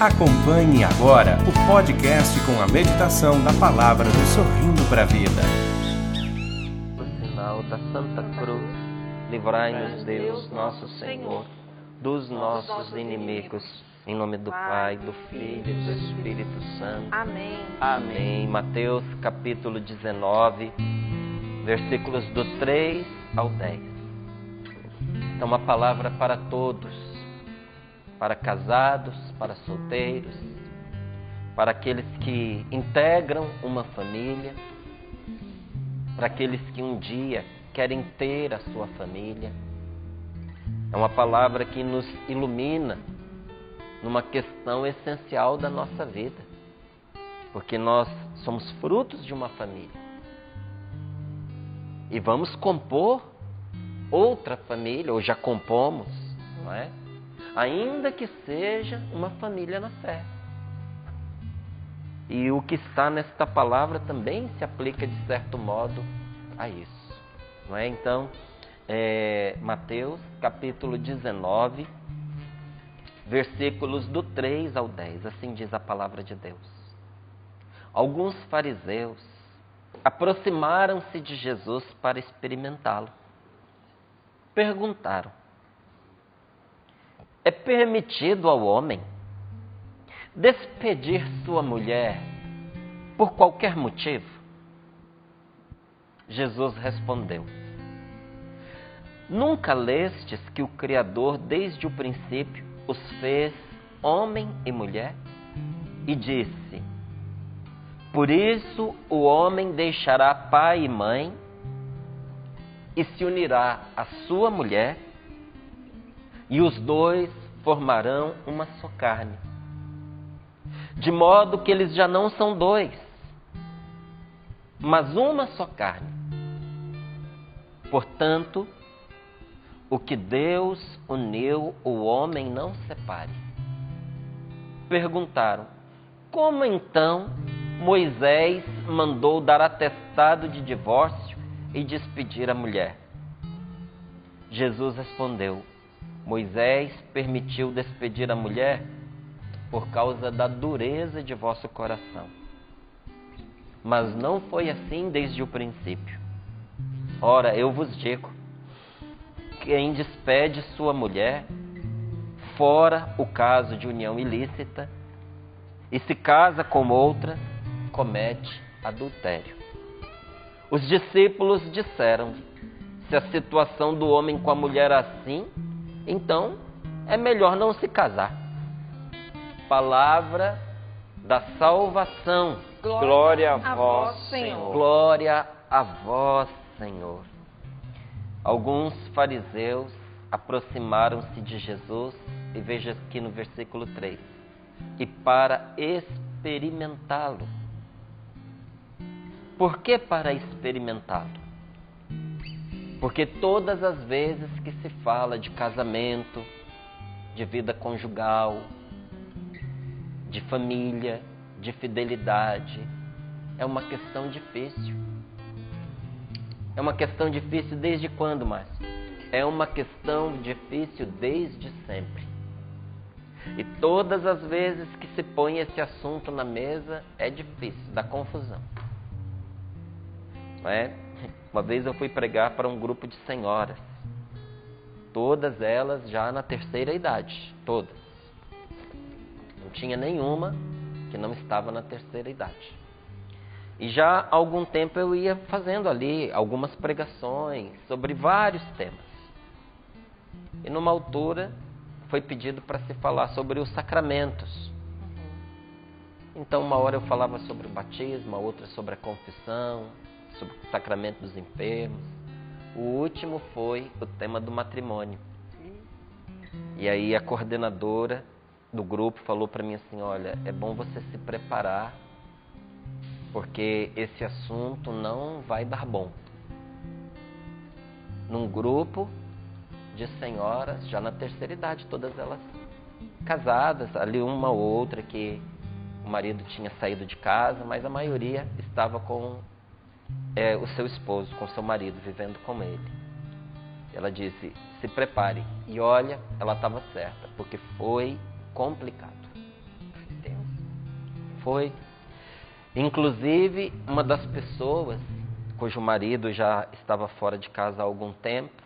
Acompanhe agora o podcast com a meditação da palavra do Sorrindo para a Vida. O sinal da Santa Cruz, livrai-nos Deus, nosso Senhor, dos nossos inimigos. Em nome do Pai, do Filho e do Espírito Santo. Amém. Amém. Mateus capítulo 19, versículos do 3 ao 10. É uma palavra para todos, para casados, para solteiros, para aqueles que integram uma família, para aqueles que um dia querem ter a sua família. É uma palavra que nos ilumina numa questão essencial da nossa vida, porque nós somos frutos de uma família e vamos compor outra família, ou já compomos, não é? Ainda que seja uma família na fé. E o que está nesta palavra também se aplica de certo modo a isso, não é? Então, é, Mateus capítulo 19, versículos do 3 ao 10, assim diz a palavra de Deus. Alguns fariseus aproximaram-se de Jesus para experimentá-lo. Perguntaram: É permitido ao homem despedir sua mulher por qualquer motivo? Jesus respondeu: Nunca lestes que o Criador, desde o princípio, os fez homem e mulher? E disse: Por isso o homem deixará pai e mãe e se unirá à sua mulher, e os dois formarão uma só carne. De modo que eles já não são dois, mas uma só carne. Portanto, o que Deus uniu, o homem não separe. Perguntaram: Como então Moisés mandou dar atestado de divórcio e despedir a mulher? Jesus respondeu: Moisés permitiu despedir a mulher por causa da dureza de vosso coração. Mas não foi assim desde o princípio. Ora, eu vos digo: quem despede sua mulher, fora o caso de união ilícita, e se casa com outra, comete adultério. Os discípulos disseram: se a situação do homem com a mulher é assim, então é melhor não se casar. Palavra da salvação. Glória, Glória a vós, Senhor. Glória a vós, Senhor. Alguns fariseus aproximaram-se de Jesus, e veja aqui no versículo 3, e para experimentá-lo. Por que para experimentá-lo? Porque todas as vezes que se fala de casamento, de vida conjugal, de família, de fidelidade, é uma questão difícil. É uma questão difícil desde quando, Márcio? É uma questão difícil desde sempre. E todas as vezes que se põe esse assunto na mesa é difícil, dá confusão. Não é? Uma vez eu fui pregar para um grupo de senhoras, todas elas já na terceira idade, todas. Não tinha nenhuma que não estava na terceira idade. E já há algum tempo eu ia fazendo ali algumas pregações sobre vários temas. E numa altura foi pedido para se falar sobre os sacramentos. Então, uma hora eu falava sobre o batismo, outra sobre a confissão, sobre o sacramento dos enfermos. O último foi o tema do matrimônio. E aí a coordenadora do grupo falou para mim assim: olha, é bom você se preparar, porque esse assunto não vai dar bom. Num grupo de senhoras, já na terceira idade, todas elas casadas, ali uma ou outra que o marido tinha saído de casa, mas a maioria estava com é, o seu esposo, com seu marido, vivendo com ele. Ela disse: se prepare. E olha, ela estava certa, porque foi complicado. Foi. Inclusive, uma das pessoas cujo marido já estava fora de casa há algum tempo,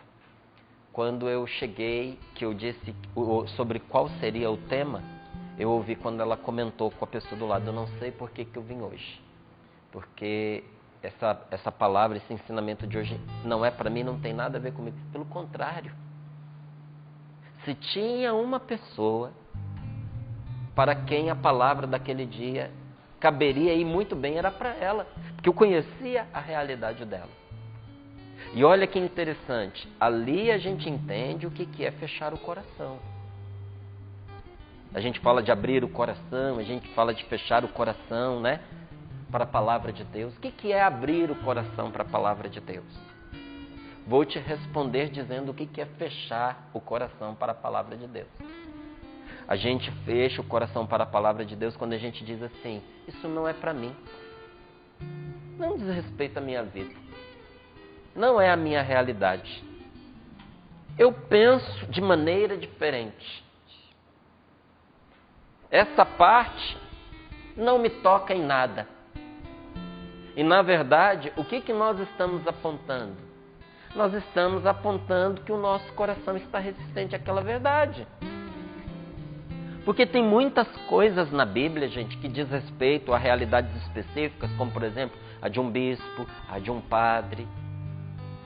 quando eu cheguei, que eu disse sobre qual seria o tema, eu ouvi quando ela comentou com a pessoa do lado, eu não sei por que, que eu vim hoje. Porque essa, essa palavra, esse ensinamento de hoje não é para mim, não tem nada a ver comigo. Pelo contrário. Se tinha uma pessoa para quem a palavra daquele dia caberia ir muito bem, era para ela, porque eu conhecia a realidade dela. E olha que interessante, ali a gente entende o que é fechar o coração. A gente fala de abrir o coração, a gente fala de fechar o coração, né? Para a palavra de Deus. O que é abrir o coração para a palavra de Deus? Vou te responder dizendo o que é fechar o coração para a palavra de Deus. A gente fecha o coração para a palavra de Deus quando a gente diz assim: Isso não é para mim. Não diz respeito à minha vida. Não é a minha realidade. Eu penso de maneira diferente. Essa parte não me toca em nada. E na verdade, o que, que nós estamos apontando? Nós estamos apontando que o nosso coração está resistente àquela verdade. Porque tem muitas coisas na Bíblia, gente, que diz respeito a realidades específicas, como por exemplo a de um bispo, a de um padre.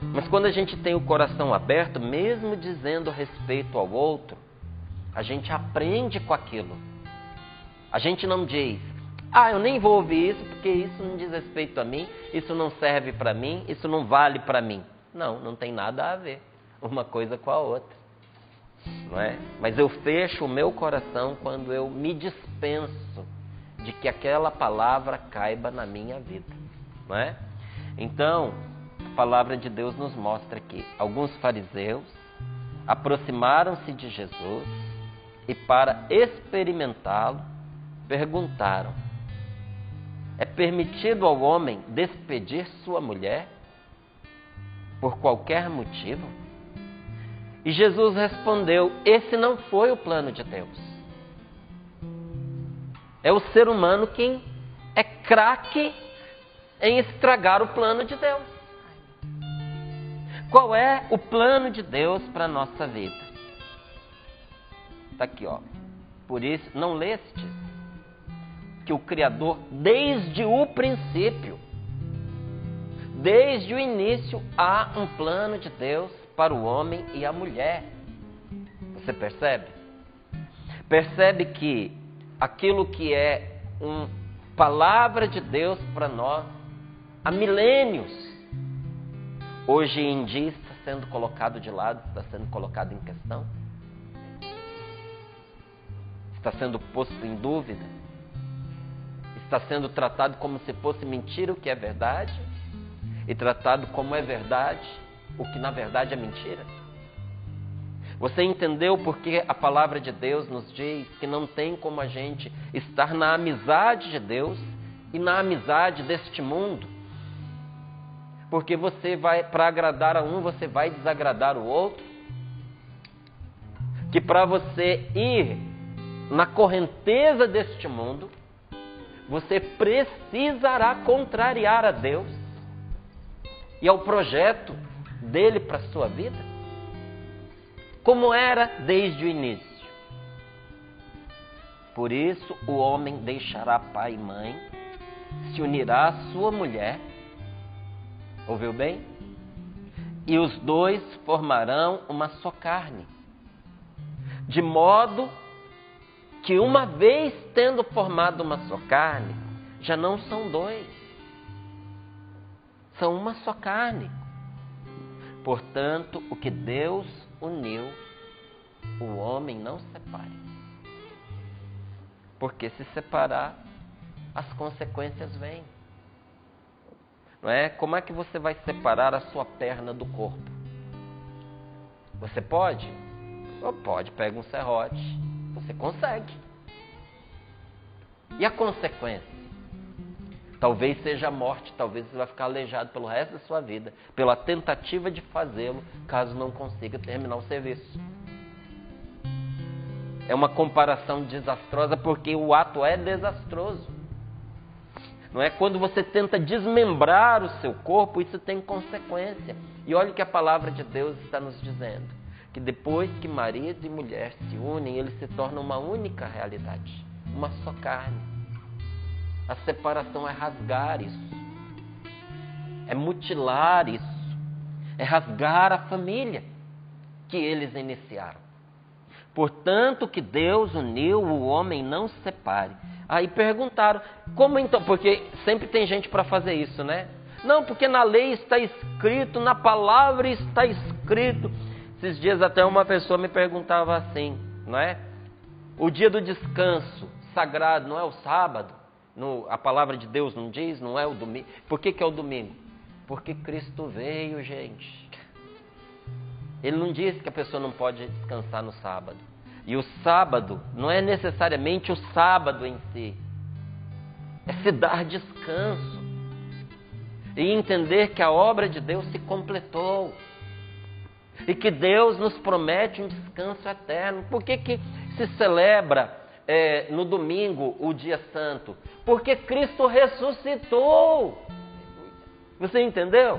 Mas quando a gente tem o coração aberto, mesmo dizendo respeito ao outro, a gente aprende com aquilo. A gente não diz, ah, eu nem vou ouvir isso porque isso não diz respeito a mim, isso não serve para mim, isso não vale para mim. Não, não tem nada a ver uma coisa com a outra. Não é? Mas eu fecho o meu coração quando eu me dispenso de que aquela palavra caiba na minha vida. Não é? Então, a palavra de Deus nos mostra que alguns fariseus aproximaram-se de Jesus e, para experimentá-lo, perguntaram: É permitido ao homem despedir sua mulher por qualquer motivo? E Jesus respondeu: Esse não foi o plano de Deus. É o ser humano quem é craque em estragar o plano de Deus. Qual é o plano de Deus para a nossa vida? Está aqui, ó. Por isso, não lestes que o Criador, desde o princípio, desde o início, há um plano de Deus para o homem e a mulher. Você percebe? Percebe que aquilo que é uma palavra de Deus para nós há milênios, hoje em dia está sendo colocado de lado, está sendo colocado em questão, está sendo posto em dúvida está sendo tratado como se fosse mentira o que é verdade e tratado como é verdade o que na verdade é mentira. Você entendeu porque a palavra de Deus nos diz que não tem como a gente estar na amizade de Deus e na amizade deste mundo? Porque você vai, para agradar a um, você vai desagradar o outro? Que para você ir na correnteza deste mundo, você precisará contrariar a Deus. E ao projeto dele para a sua vida, como era desde o início. Por isso, o homem deixará pai e mãe, se unirá à sua mulher, ouviu bem? E os dois formarão uma só carne, de modo que uma vez tendo formado uma só carne, já não são dois, são uma só carne. Portanto, o que Deus uniu, o homem não separe. Porque se separar, as consequências vêm. Não é? Como é que você vai separar a sua perna do corpo? Você pode? Ou pode, pega um serrote você consegue. E a consequência? Talvez seja a morte, talvez você vai ficar aleijado pelo resto da sua vida, pela tentativa de fazê-lo, caso não consiga terminar o serviço. É uma comparação desastrosa porque o ato é desastroso. Não é quando você tenta desmembrar o seu corpo, isso tem consequência. E olha o que a palavra de Deus está nos dizendo, que depois que marido e mulher se unem, eles se tornam uma única realidade, uma só carne. A separação é rasgar isso. É mutilar isso. É rasgar a família que eles iniciaram. Portanto, que Deus uniu, o homem não se separe. Aí perguntaram, como então? Porque sempre tem gente para fazer isso, né? Não, porque na lei está escrito, na palavra está escrito. Esses dias até uma pessoa me perguntava assim, não é? O dia do descanso sagrado não é o sábado? No, a palavra de Deus não diz, não é o domingo. Por que, que é o domingo? Porque Cristo veio, gente. Ele não disse que a pessoa não pode descansar no sábado. E o sábado não é necessariamente o sábado em si, é se dar descanso e entender que a obra de Deus se completou e que Deus nos promete um descanso eterno. Por que, que se celebra é, no domingo o dia santo? Porque Cristo ressuscitou. Você entendeu?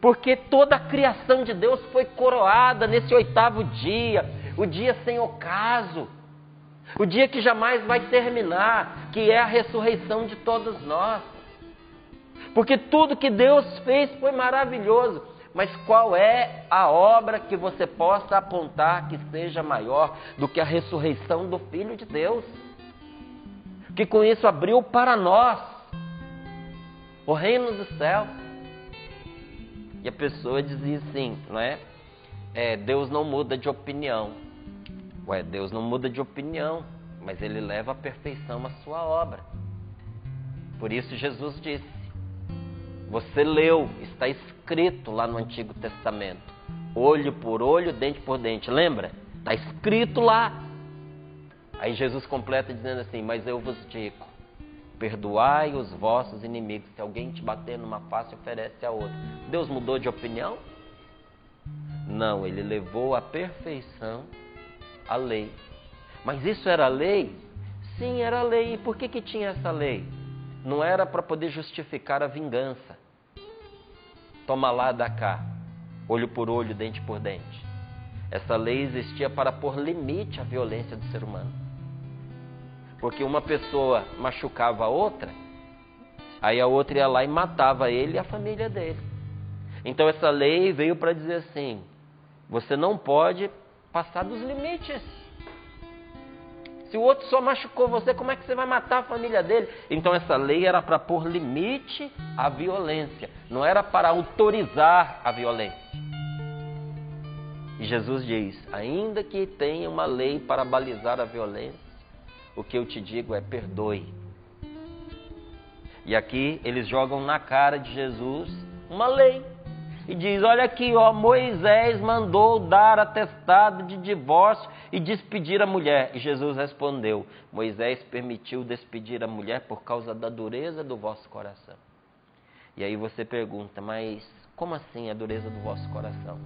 Porque toda a criação de Deus foi coroada nesse oitavo dia o dia sem ocaso, o dia que jamais vai terminar, que é a ressurreição de todos nós. Porque tudo que Deus fez foi maravilhoso, mas qual é a obra que você possa apontar que seja maior do que a ressurreição do Filho de Deus? Que com isso abriu para nós o reino dos céus. E a pessoa dizia assim, não é? é Deus não muda de opinião. Ué, Deus não muda de opinião, mas ele leva à perfeição a sua obra. Por isso Jesus disse: Você leu, está escrito lá no Antigo Testamento, olho por olho, dente por dente. Lembra? Está escrito lá. Aí Jesus completa dizendo assim: Mas eu vos digo, perdoai os vossos inimigos. Se alguém te bater numa face, oferece a outra. Deus mudou de opinião? Não, ele levou à perfeição a lei. Mas isso era lei? Sim, era lei. E por que, que tinha essa lei? Não era para poder justificar a vingança. Toma lá, dá cá. Olho por olho, dente por dente. Essa lei existia para pôr limite à violência do ser humano. Porque uma pessoa machucava a outra, aí a outra ia lá e matava ele e a família dele. Então essa lei veio para dizer assim: você não pode passar dos limites. Se o outro só machucou você, como é que você vai matar a família dele? Então essa lei era para pôr limite à violência, não era para autorizar a violência. E Jesus diz: ainda que tenha uma lei para balizar a violência, o que eu te digo é perdoe. E aqui eles jogam na cara de Jesus uma lei e diz: Olha aqui, ó, Moisés mandou dar atestado de divórcio e despedir a mulher. E Jesus respondeu: Moisés permitiu despedir a mulher por causa da dureza do vosso coração. E aí você pergunta: Mas como assim a dureza do vosso coração?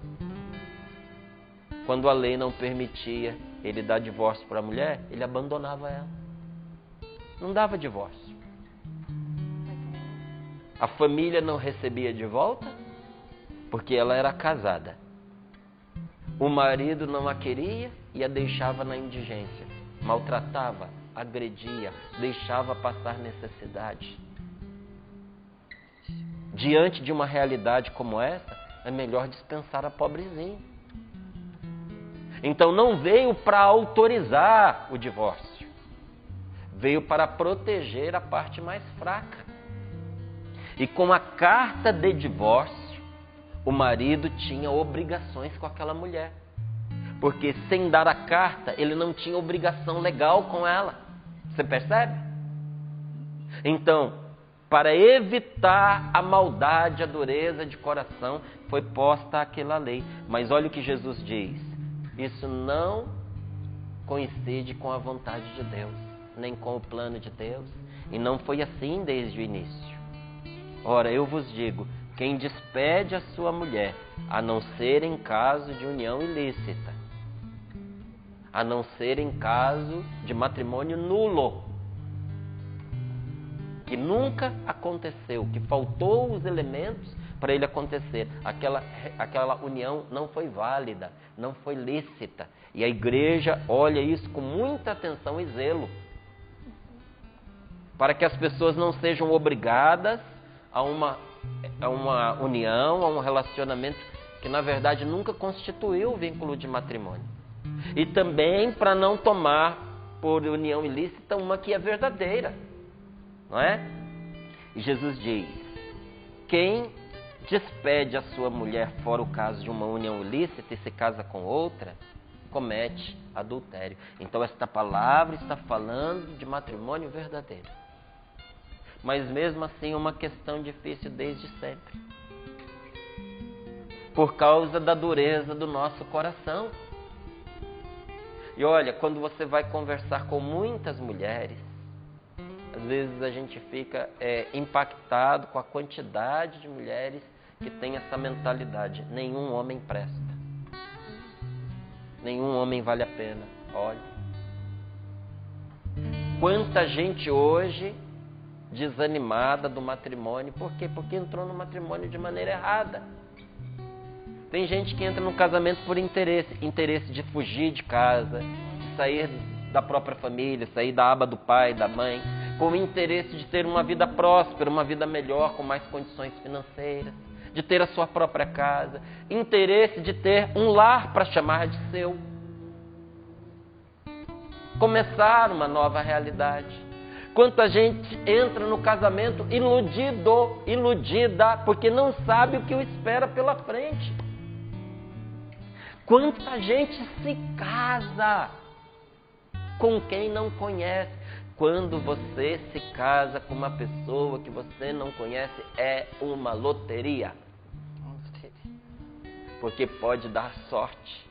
Quando a lei não permitia ele dar divórcio para a mulher, ele abandonava ela. Não dava divórcio. A família não recebia de volta, porque ela era casada. O marido não a queria e a deixava na indigência, maltratava, agredia, deixava passar necessidade. Diante de uma realidade como essa, é melhor dispensar a pobrezinha. Então não veio para autorizar o divórcio, veio para proteger a parte mais fraca. E com a carta de divórcio, o marido tinha obrigações com aquela mulher. Porque sem dar a carta, ele não tinha obrigação legal com ela. Você percebe? Então, para evitar a maldade, a dureza de coração, foi posta aquela lei. Mas olha o que Jesus diz: isso não coincide com a vontade de Deus, nem com o plano de Deus, e não foi assim desde o início. Ora, eu vos digo quem despede a sua mulher, a não ser em caso de união ilícita, a não ser em caso de matrimônio nulo. que nunca aconteceu, que faltou os elementos para ele acontecer. Aquela, aquela união não foi válida, não foi lícita. E a igreja olha isso com muita atenção e zelo. Para que as pessoas não sejam obrigadas a uma, a uma união, a um relacionamento que na verdade nunca constituiu o vínculo de matrimônio. E também para não tomar por união ilícita uma que é verdadeira. Não é? E Jesus diz: quem despede a sua mulher fora o caso de uma união ilícita e se casa com outra, comete adultério. Então esta palavra está falando de matrimônio verdadeiro. Mas mesmo assim é uma questão difícil desde sempre. Por causa da dureza do nosso coração. E olha, quando você vai conversar com muitas mulheres, às vezes a gente fica é, impactado com a quantidade de mulheres que tem essa mentalidade. Nenhum homem presta. Nenhum homem vale a pena. Olha. Quanta gente hoje desanimada do matrimônio. Por quê? Porque entrou no matrimônio de maneira errada. Tem gente que entra no casamento por interesse interesse de fugir de casa, de sair da própria família, sair da aba do pai, da mãe, com o interesse de ter uma vida próspera, uma vida melhor, com mais condições financeiras de ter a sua própria casa, interesse de ter um lar para chamar de seu. Começar uma nova realidade. Quanta gente entra no casamento iludido, iludida, porque não sabe o que o espera pela frente. Quanta gente se casa com quem não conhece. Quando você se casa com uma pessoa que você não conhece, é uma loteria. Porque pode dar sorte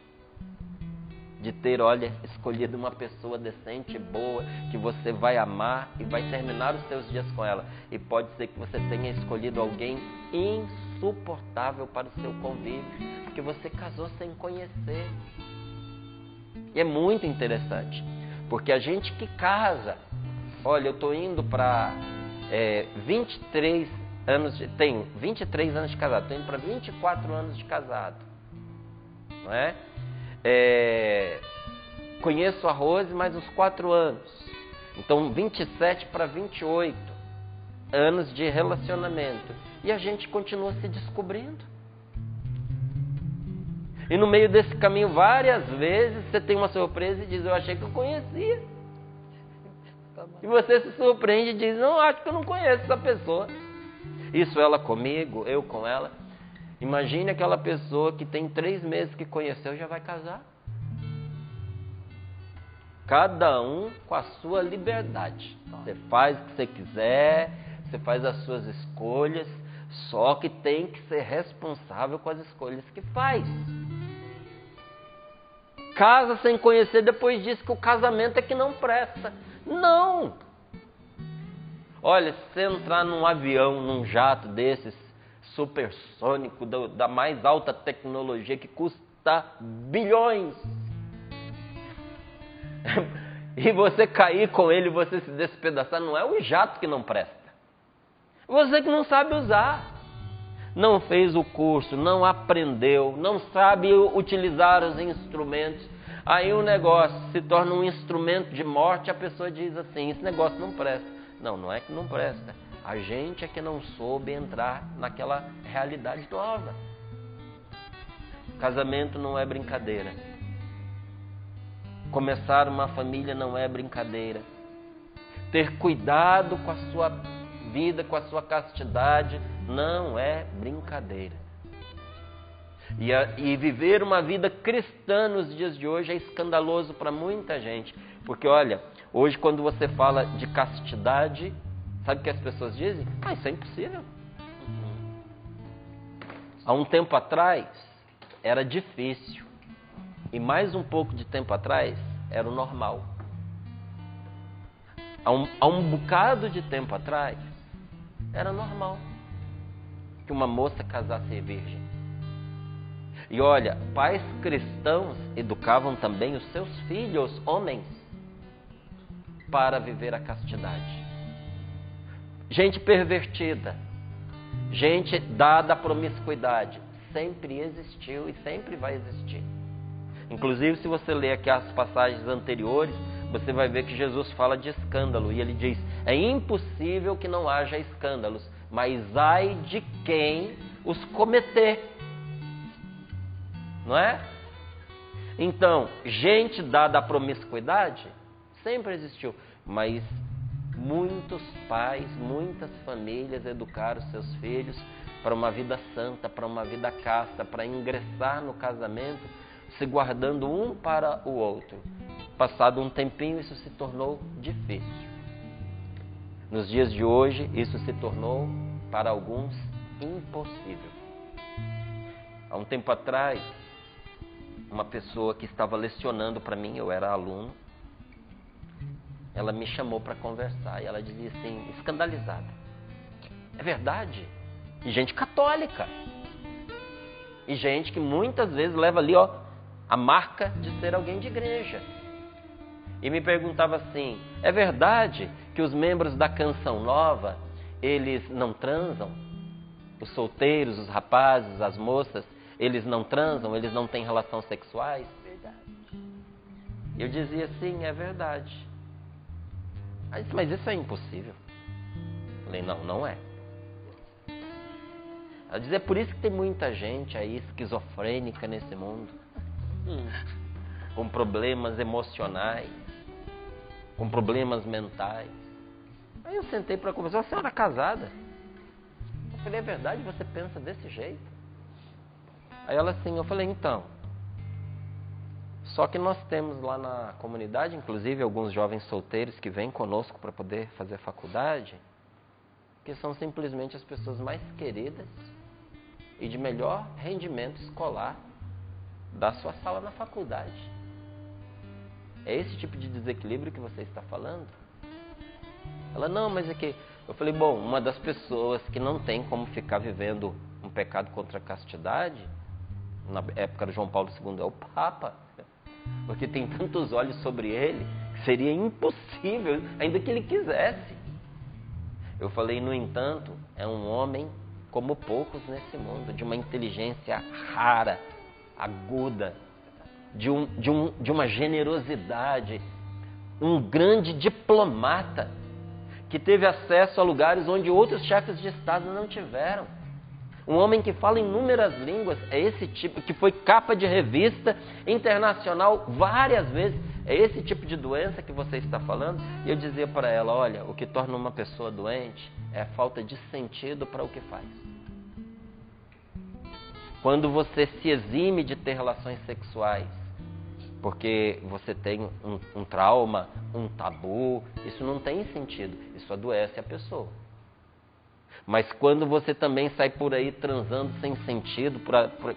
de ter, olha, escolhido uma pessoa decente, boa, que você vai amar e vai terminar os seus dias com ela. E pode ser que você tenha escolhido alguém insuportável para o seu convívio, porque você casou sem conhecer. E é muito interessante, porque a gente que casa olha, eu estou indo para é, 23 anos de. Tenho 23 anos de casado, estou indo para 24 anos de casado. Não é? É? Conheço a Rose mais uns 4 anos. Então, 27 para 28 anos de relacionamento. E a gente continua se descobrindo. E no meio desse caminho, várias vezes, você tem uma surpresa e diz: Eu achei que eu conhecia. E você se surpreende e diz: Não, acho que eu não conheço essa pessoa. Isso ela comigo, eu com ela. Imagine aquela pessoa que tem três meses que conheceu e já vai casar. Cada um com a sua liberdade. Você faz o que você quiser, você faz as suas escolhas, só que tem que ser responsável com as escolhas que faz. Casa sem conhecer, depois diz que o casamento é que não presta. Não! Olha, se você entrar num avião, num jato desses, supersônico, da mais alta tecnologia, que custa bilhões, e você cair com ele, você se despedaçar, não é o jato que não presta. Você que não sabe usar. Não fez o curso, não aprendeu, não sabe utilizar os instrumentos Aí o negócio se torna um instrumento de morte, a pessoa diz assim: esse negócio não presta. Não, não é que não presta. A gente é que não soube entrar naquela realidade nova. Casamento não é brincadeira. Começar uma família não é brincadeira. Ter cuidado com a sua vida, com a sua castidade, não é brincadeira. E, a, e viver uma vida cristã nos dias de hoje é escandaloso para muita gente. Porque, olha, hoje quando você fala de castidade, sabe o que as pessoas dizem? Ah, isso é impossível. Há um tempo atrás era difícil. E mais um pouco de tempo atrás era o normal. Há um, há um bocado de tempo atrás era normal que uma moça casasse virgem. E olha, pais cristãos educavam também os seus filhos, homens, para viver a castidade. Gente pervertida, gente dada à promiscuidade. Sempre existiu e sempre vai existir. Inclusive, se você ler aqui as passagens anteriores, você vai ver que Jesus fala de escândalo e ele diz: é impossível que não haja escândalos, mas ai de quem os cometer. Não é? Então, gente dada à promiscuidade sempre existiu, mas muitos pais, muitas famílias educaram seus filhos para uma vida santa, para uma vida casta, para ingressar no casamento se guardando um para o outro. Passado um tempinho, isso se tornou difícil. Nos dias de hoje, isso se tornou, para alguns, impossível. Há um tempo atrás, uma pessoa que estava lecionando para mim, eu era aluno, ela me chamou para conversar e ela dizia assim, escandalizada: É verdade? E gente católica. E gente que muitas vezes leva ali, ó, a marca de ser alguém de igreja. E me perguntava assim: é verdade que os membros da canção nova eles não transam? Os solteiros, os rapazes, as moças, eles não transam, eles não têm relações sexuais? Verdade. Eu dizia sim, é verdade. Mas isso é impossível. Eu falei, não, não é. Ela dizia, é por isso que tem muita gente aí esquizofrênica nesse mundo com problemas emocionais, com problemas mentais. Aí eu sentei para conversar, a senhora é casada. Eu falei, é verdade, você pensa desse jeito? Aí ela assim, eu falei, então. Só que nós temos lá na comunidade, inclusive alguns jovens solteiros que vêm conosco para poder fazer faculdade, que são simplesmente as pessoas mais queridas e de melhor rendimento escolar da sua sala na faculdade. É esse tipo de desequilíbrio que você está falando? Ela, não, mas é que. Eu falei, bom, uma das pessoas que não tem como ficar vivendo um pecado contra a castidade, na época do João Paulo II, é o Papa. Porque tem tantos olhos sobre ele que seria impossível, ainda que ele quisesse. Eu falei, no entanto, é um homem como poucos nesse mundo, de uma inteligência rara, aguda, de, um, de, um, de uma generosidade, um grande diplomata que teve acesso a lugares onde outros chefes de Estado não tiveram. Um homem que fala inúmeras línguas, é esse tipo, que foi capa de revista internacional várias vezes. É esse tipo de doença que você está falando? E eu dizia para ela: olha, o que torna uma pessoa doente é a falta de sentido para o que faz. Quando você se exime de ter relações sexuais, porque você tem um, um, trauma, um tabu, isso não tem sentido, isso adoece a pessoa. Mas quando você também sai por aí transando sem sentido,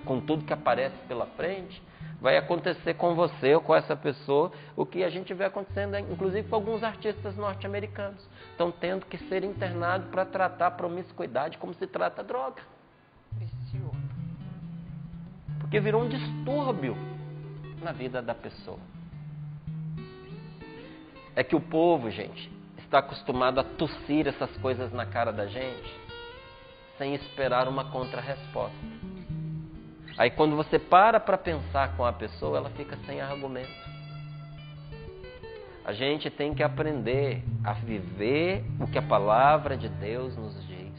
com tudo que aparece pela frente, vai acontecer com você ou com essa pessoa o que a gente vê acontecendo, inclusive com alguns artistas norte-americanos. Estão tendo que ser internados para tratar promiscuidade como se trata droga. Porque virou um distúrbio na vida da pessoa. É que o povo, gente, está acostumado a tossir essas coisas na cara da gente sem esperar uma contrarresposta. Aí quando você para para pensar com a pessoa, ela fica sem argumento. A gente tem que aprender a viver o que a palavra de Deus nos diz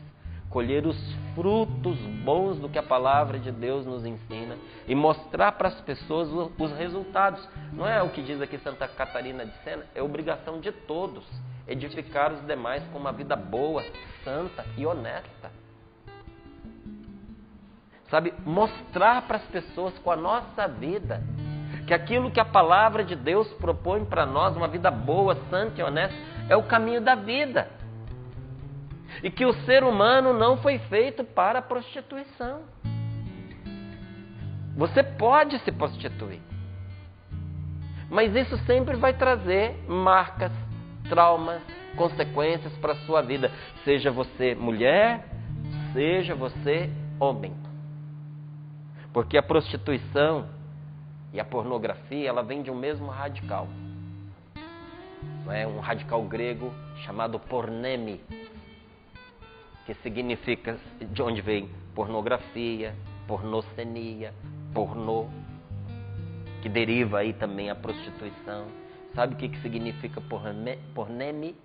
colher os frutos bons do que a palavra de Deus nos ensina e mostrar para as pessoas os resultados. Não é o que diz aqui Santa Catarina de Sena, é obrigação de todos edificar os demais com uma vida boa, santa e honesta. Sabe, mostrar para as pessoas com a nossa vida que aquilo que a palavra de Deus propõe para nós, uma vida boa, santa e honesta, é o caminho da vida e que o ser humano não foi feito para a prostituição. Você pode se prostituir, mas isso sempre vai trazer marcas, traumas, consequências para a sua vida, seja você mulher, seja você homem. Porque a prostituição e a pornografia, ela vem de um mesmo radical. Não é um radical grego chamado porneme, que significa de onde vem pornografia, pornocenia, pornô, que deriva aí também a prostituição. Sabe o que, que significa porne, porneme?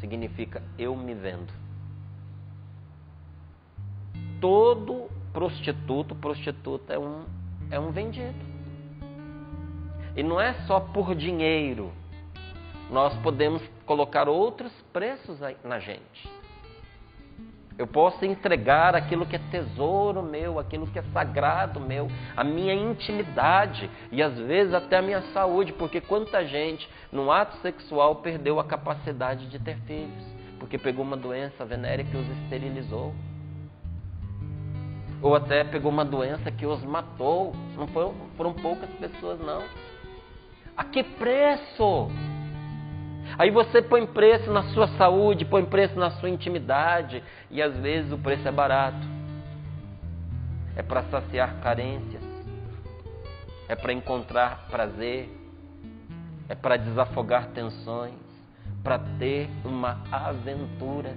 Significa eu me vendo. Todo prostituto, prostituta é um, é um vendido. E não é só por dinheiro. Nós podemos colocar outros preços na gente. Eu posso entregar aquilo que é tesouro meu, aquilo que é sagrado meu, a minha intimidade e às vezes até a minha saúde, porque quanta gente no ato sexual perdeu a capacidade de ter filhos, porque pegou uma doença venérea que os esterilizou. Ou até pegou uma doença que os matou. Não foram, foram poucas pessoas, não. A que preço? Aí você põe preço na sua saúde, põe preço na sua intimidade, e às vezes o preço é barato. É para saciar carências, é para encontrar prazer, é para desafogar tensões, para ter uma aventura.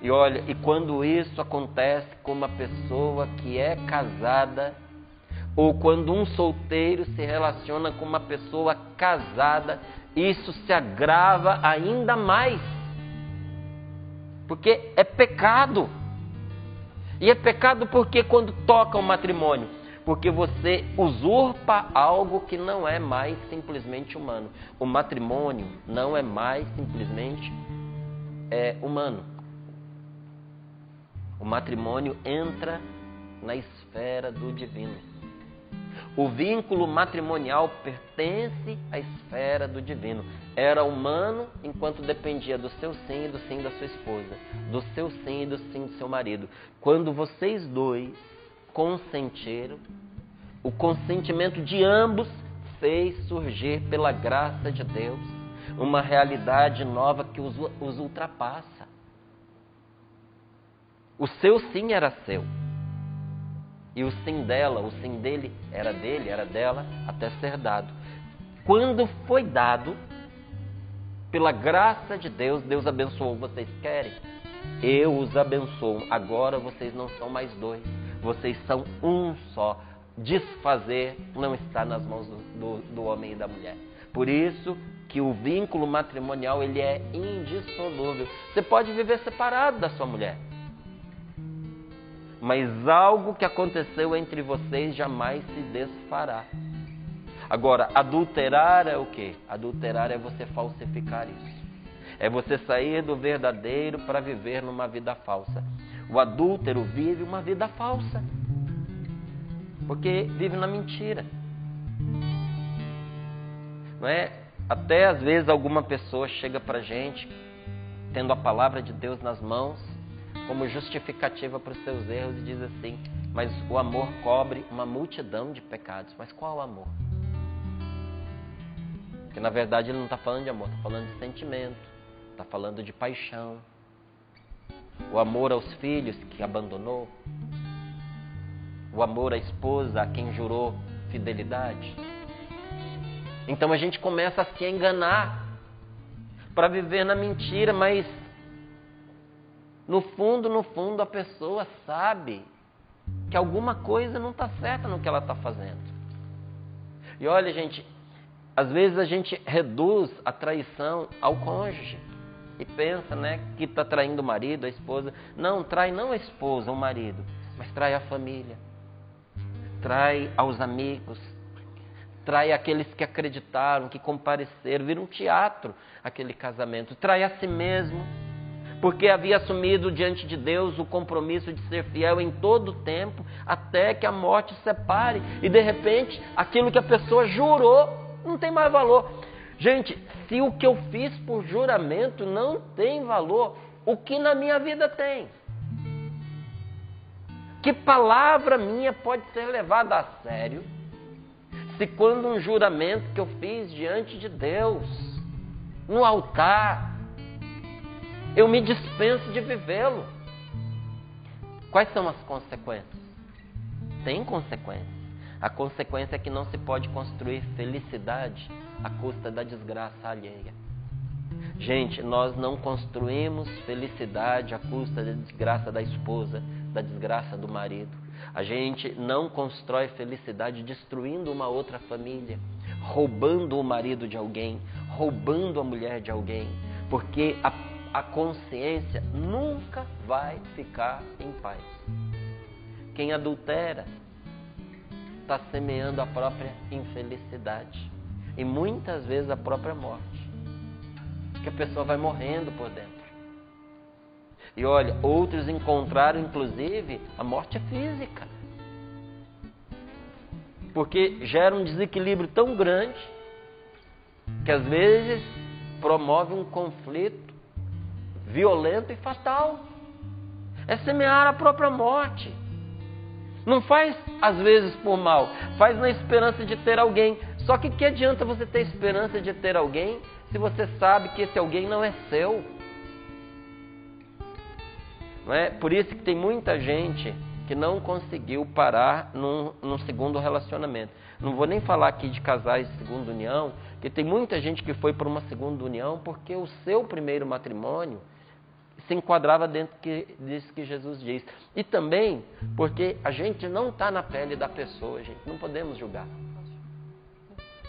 E olha, e quando isso acontece com uma pessoa que é casada, ou quando um solteiro se relaciona com uma pessoa casada, isso se agrava ainda mais. Porque é pecado. E é pecado porque quando toca o matrimônio, porque você usurpa algo que não é mais simplesmente humano. O matrimônio não é mais simplesmente é, humano. O matrimônio entra na esfera do divino. O vínculo matrimonial pertence à esfera do divino. Era humano enquanto dependia do seu sim e do sim da sua esposa, do seu sim e do sim do seu marido. Quando vocês dois consentiram, o consentimento de ambos fez surgir, pela graça de Deus, uma realidade nova que os, ultrapassa. O seu sim era seu e o sim dela, o sim dele era dele, era dela, até ser dado. Quando foi dado, pela graça de Deus, Deus abençoou. Vocês querem? Eu os abençoo. Agora vocês não são mais dois, vocês são um só. Desfazer não está nas mãos do, do, do homem e da mulher. Por isso que o vínculo matrimonial ele é indissolúvel. Você pode viver separado da sua mulher mas algo que aconteceu entre vocês jamais se desfará. Agora, adulterar é o que? Adulterar é você falsificar isso. É você sair do verdadeiro para viver numa vida falsa. O adúltero vive uma vida falsa. Porque vive na mentira. Não é? Até às vezes alguma pessoa chega para gente tendo a palavra de Deus nas mãos como justificativa para os seus erros e diz assim: Mas o amor cobre uma multidão de pecados. Mas qual amor? Porque na verdade ele não está falando de amor, está falando de sentimento, está falando de paixão. O amor aos filhos que abandonou, o amor à esposa a quem jurou fidelidade. Então a gente começa a se enganar para viver na mentira, mas no fundo, no fundo, a pessoa sabe que alguma coisa não está certa no que ela está fazendo. E olha, gente, às vezes a gente reduz a traição ao cônjuge e pensa, né, que está traindo o marido, a esposa. Não, trai não a esposa, o marido, mas trai a família, trai aos amigos, trai aqueles que acreditaram, que compareceram, vira um teatro aquele casamento, trai a si mesmo porque havia assumido diante de Deus o compromisso de ser fiel em todo o tempo, até que a morte separe. E de repente, aquilo que a pessoa jurou não tem mais valor. Gente, se o que eu fiz por juramento não tem valor, o que na minha vida tem? Que palavra minha pode ser levada a sério se quando um juramento que eu fiz diante de Deus, no altar, eu me dispenso de vivê-lo. Quais são as consequências? Tem consequências. A consequência é que não se pode construir felicidade à custa da desgraça alheia. Gente, nós não construímos felicidade à custa da desgraça da esposa, da desgraça do marido. A gente não constrói felicidade destruindo uma outra família, roubando o marido de alguém, roubando a mulher de alguém, porque a, a consciência nunca vai ficar em paz. Quem adultera está semeando a própria infelicidade e muitas vezes a própria morte que a pessoa vai morrendo por dentro. E olha, outros encontraram inclusive a morte física. Porque gera um desequilíbrio tão grande que às vezes promove um conflito violento e fatal. É semear a própria morte. Não faz às vezes por mal, faz na esperança de ter alguém. Só que que adianta você ter esperança de ter alguém se você sabe que esse alguém não é seu? Não é? Por isso que tem muita gente que não conseguiu parar num, num, segundo relacionamento. Não vou nem falar aqui de casais de segunda união, porque tem muita gente que foi para uma segunda união porque o seu primeiro matrimônio se enquadrava dentro que, disso que Jesus diz. E também porque a gente não está na pele da pessoa, gente, não podemos julgar.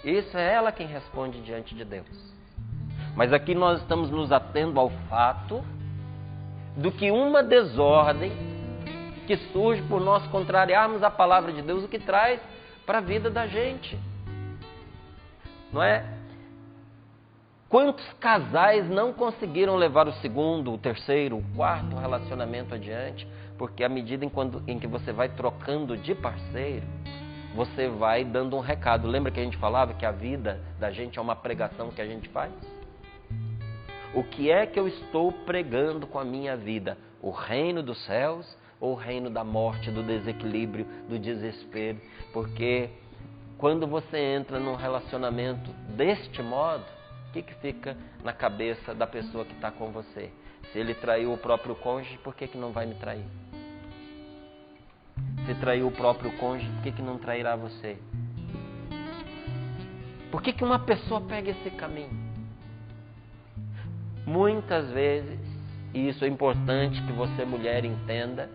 Isso é ela quem responde diante de Deus. Mas aqui nós estamos nos atendo ao fato do que uma desordem que surge por nós contrariarmos a palavra de Deus, o que traz para a vida da gente. Não é? Quantos casais não conseguiram levar o segundo, o terceiro, o quarto relacionamento adiante? Porque à medida em, quando, em que você vai trocando de parceiro, você vai dando um recado. Lembra que a gente falava que a vida da gente é uma pregação que a gente faz? O que é que eu estou pregando com a minha vida? O reino dos céus ou o reino da morte, do desequilíbrio, do desespero? Porque quando você entra num relacionamento deste modo, que, que fica na cabeça da pessoa que está com você? Se ele traiu o próprio cônjuge, por que, que não vai me trair? Se traiu o próprio cônjuge, por que, que não trairá você? Por que, que uma pessoa pega esse caminho? Muitas vezes, e isso é importante que você, mulher, entenda,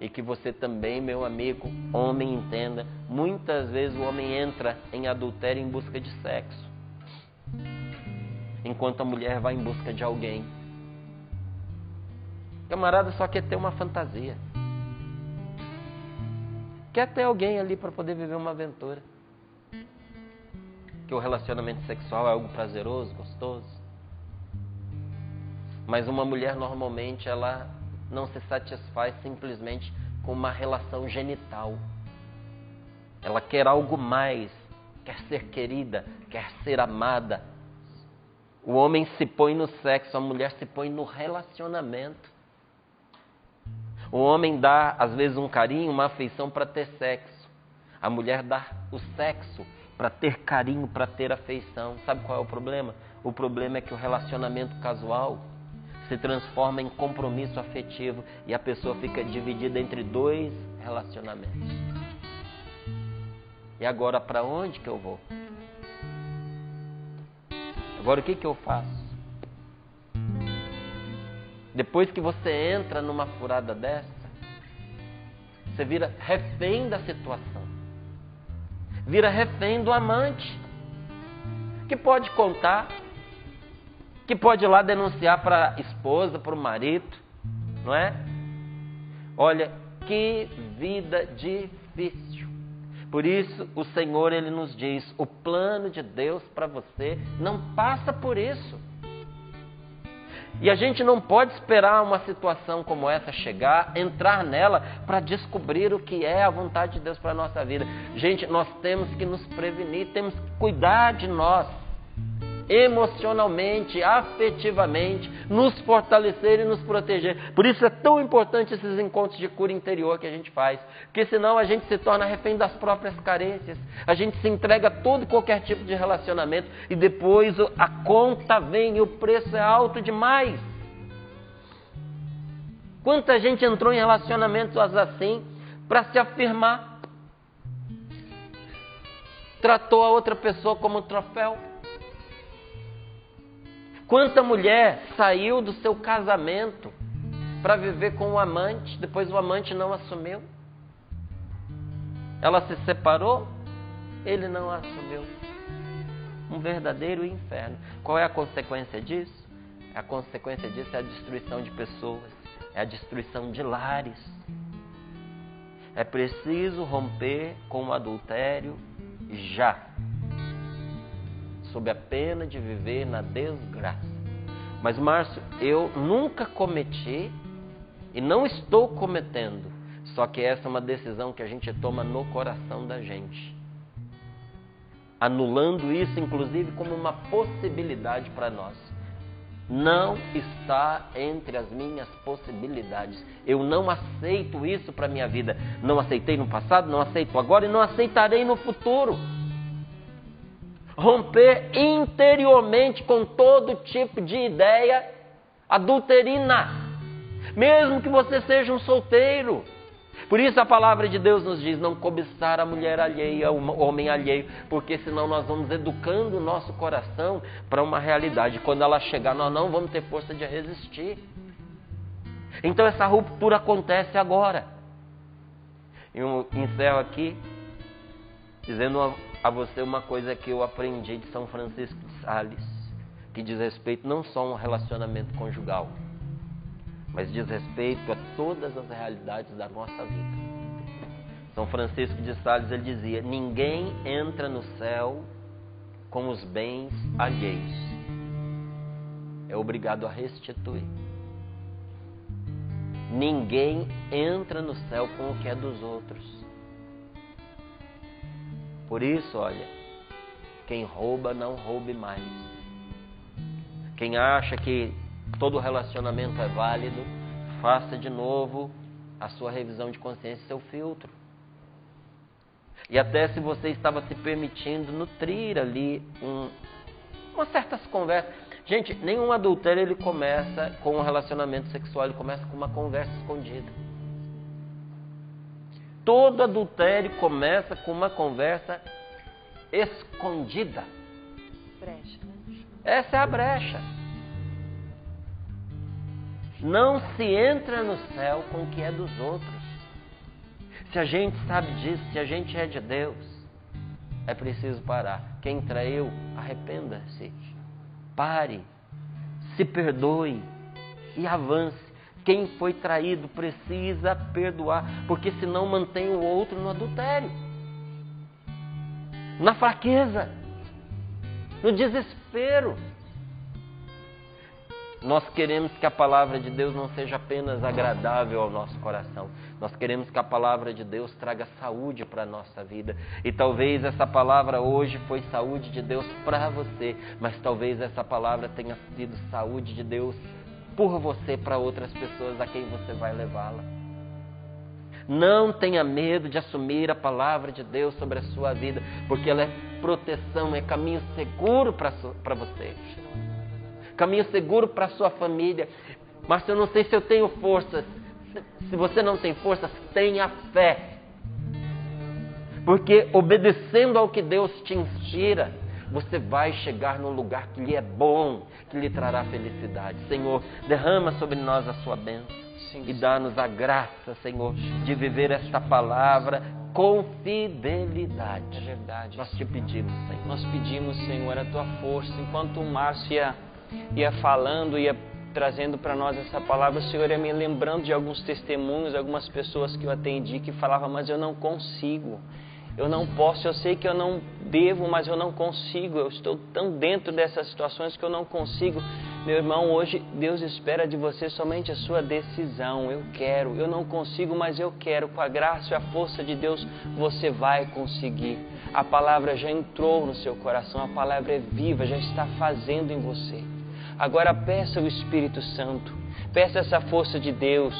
e que você também, meu amigo, homem, entenda, muitas vezes o homem entra em adultério em busca de sexo, enquanto a mulher vai em busca de alguém. Camarada só quer ter uma fantasia. Quer ter alguém ali para poder viver uma aventura. Que o relacionamento sexual é algo prazeroso, gostoso. Mas uma mulher normalmente ela não se satisfaz simplesmente com uma relação genital. Ela quer algo mais, quer ser querida, quer ser amada. O homem se põe no sexo, a mulher se põe no relacionamento. O homem dá, às vezes, um carinho, uma afeição para ter sexo. A mulher dá o sexo para ter carinho, para ter afeição. Sabe qual é o problema? O problema é que o relacionamento casual se transforma em compromisso afetivo e a pessoa fica dividida entre dois relacionamentos. E agora para onde que eu vou? Agora o que que eu faço? Depois que você entra numa furada dessa, você vira refém da situação. Vira refém do amante. Que pode contar que pode ir lá denunciar para a esposa, para o marido, não é? Olha, que vida difícil. Por isso, o Senhor ele nos diz: o plano de Deus para você não passa por isso. E a gente não pode esperar uma situação como essa chegar, entrar nela para descobrir o que é a vontade de Deus para a nossa vida. Gente, nós temos que nos prevenir, temos que cuidar de nós emocionalmente, afetivamente, nos fortalecer e nos proteger. Por isso é tão importante esses encontros de cura interior que a gente faz, porque senão a gente se torna refém das próprias carências, a gente se entrega a todo qualquer tipo de relacionamento e depois a conta vem e o preço é alto demais. Quanta gente entrou em relacionamentos assim para se afirmar, tratou a outra pessoa como um troféu Quanta mulher saiu do seu casamento para viver com o amante, depois o amante não assumiu? Ela se separou, ele não assumiu. Um verdadeiro inferno. Qual é a consequência disso? A consequência disso é a destruição de pessoas, é a destruição de lares. É preciso romper com o adultério já, sob a pena de viver na desgraça. Mas, Márcio, eu nunca cometi e não estou cometendo. Só que essa é uma decisão que a gente toma no coração da gente. Anulando isso, inclusive, como uma possibilidade para nós não está entre as minhas possibilidades. Eu não aceito isso para a minha vida. Não aceitei no passado, não aceito agora e não aceitarei no futuro. Romper interiormente com todo tipo de ideia adulterina. Mesmo que você seja um solteiro. Por isso a palavra de Deus nos diz: não cobiçar a mulher alheia, o homem alheio, porque senão nós vamos educando o nosso coração para uma realidade. Quando ela chegar, nós não vamos ter força de resistir. Então essa ruptura acontece agora. Eu encerro aqui dizendo a você uma coisa que eu aprendi de São Francisco de Sales, que diz respeito não só a um relacionamento conjugal, mas diz respeito a todas as realidades da nossa vida. São Francisco de Sales ele dizia: ninguém entra no céu com os bens alheios, é obrigado a restituir. Ninguém entra no céu com o que é dos outros. Por isso, olha, quem rouba não roube mais. Quem acha que todo relacionamento é válido, faça de novo a sua revisão de consciência, seu filtro. E até se você estava se permitindo nutrir ali um, umas certas conversas. Gente, nenhum adultério ele começa com um relacionamento sexual, ele começa com uma conversa escondida. Todo adultério começa com uma conversa escondida. Brecha, né? Essa é a brecha. Não se entra no céu com o que é dos outros. Se a gente sabe disso, se a gente é de Deus, é preciso parar. Quem traiu, arrependa-se. Pare, se perdoe e avance. Quem foi traído precisa perdoar, porque senão mantém o outro no adultério, na fraqueza, no desespero. Nós queremos que a palavra de Deus não seja apenas agradável ao nosso coração. Nós queremos que a palavra de Deus traga saúde para a nossa vida. E talvez essa palavra hoje foi saúde de Deus para você, mas talvez essa palavra tenha sido saúde de Deus por você para outras pessoas a quem você vai levá-la. Não tenha medo de assumir a palavra de Deus sobre a sua vida, porque ela é proteção, é caminho seguro para você caminho seguro para sua família. Mas eu não sei se eu tenho forças. Se você não tem forças, tenha fé. Porque obedecendo ao que Deus te inspira, você vai chegar num lugar que lhe é bom, que lhe trará felicidade. Senhor, derrama sobre nós a sua bênção Sim, e dá-nos a graça, Senhor, de viver esta palavra com fidelidade. É verdade. Nós te pedimos, Senhor. Nós pedimos, Senhor, a tua força. Enquanto o Márcio ia ia falando, ia trazendo para nós essa palavra, o Senhor ia me lembrando de alguns testemunhos, algumas pessoas que eu atendi que falavam, mas eu não consigo, eu não posso, eu sei que eu não devo, mas eu não consigo, eu estou tão dentro dessas situações que eu não consigo. Meu irmão, hoje Deus espera de você somente a sua decisão. Eu quero, eu não consigo, mas eu quero. Com a graça e a força de Deus, você vai conseguir. A palavra já entrou no seu coração, a palavra é viva, já está fazendo em você. Agora peça o Espírito Santo, peça essa força de Deus.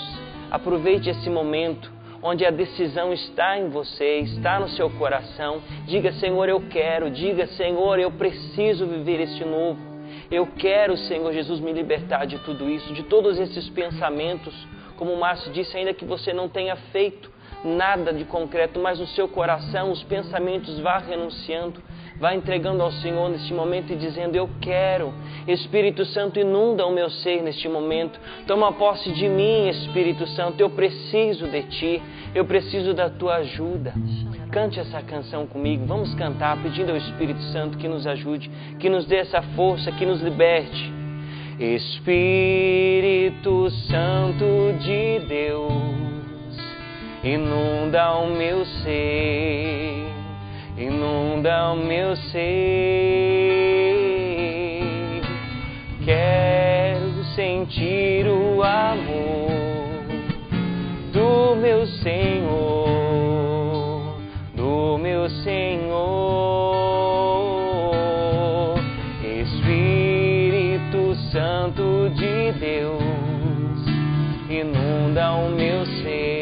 Aproveite esse momento onde a decisão está em você, está no seu coração. Diga, Senhor, eu quero. Diga, Senhor, eu preciso viver este novo. Eu quero, Senhor Jesus, me libertar de tudo isso, de todos esses pensamentos. Como o Márcio disse, ainda que você não tenha feito nada de concreto, mas no seu coração os pensamentos vá renunciando Vá entregando ao Senhor neste momento e dizendo: Eu quero. Espírito Santo, inunda o meu ser neste momento. Toma posse de mim, Espírito Santo. Eu preciso de ti. Eu preciso da tua ajuda. Cante essa canção comigo. Vamos cantar pedindo ao Espírito Santo que nos ajude, que nos dê essa força, que nos liberte. Espírito Santo de Deus, inunda o meu ser inunda o meu ser. Quero sentir o amor do meu Senhor, do meu Senhor. Espírito Santo de Deus, inunda o meu ser,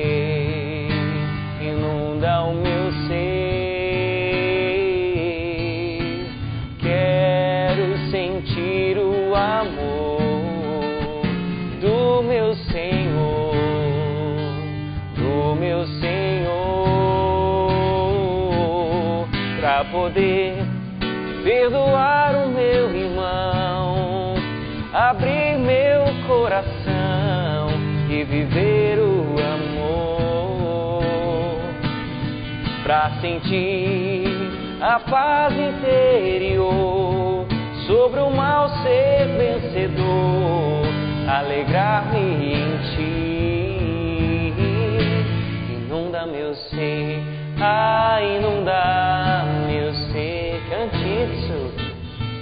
viver o amor, para sentir a paz interior, sobre o mal ser vencedor, alegrar-me em ti, inunda meu ser, a inundar isso.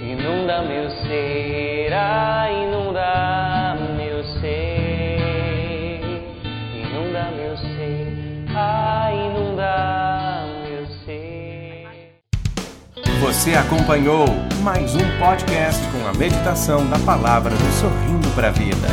Inunda meu ser, ah, inunda Você acompanhou mais um podcast com a meditação da palavra do Sorrindo para a Vida.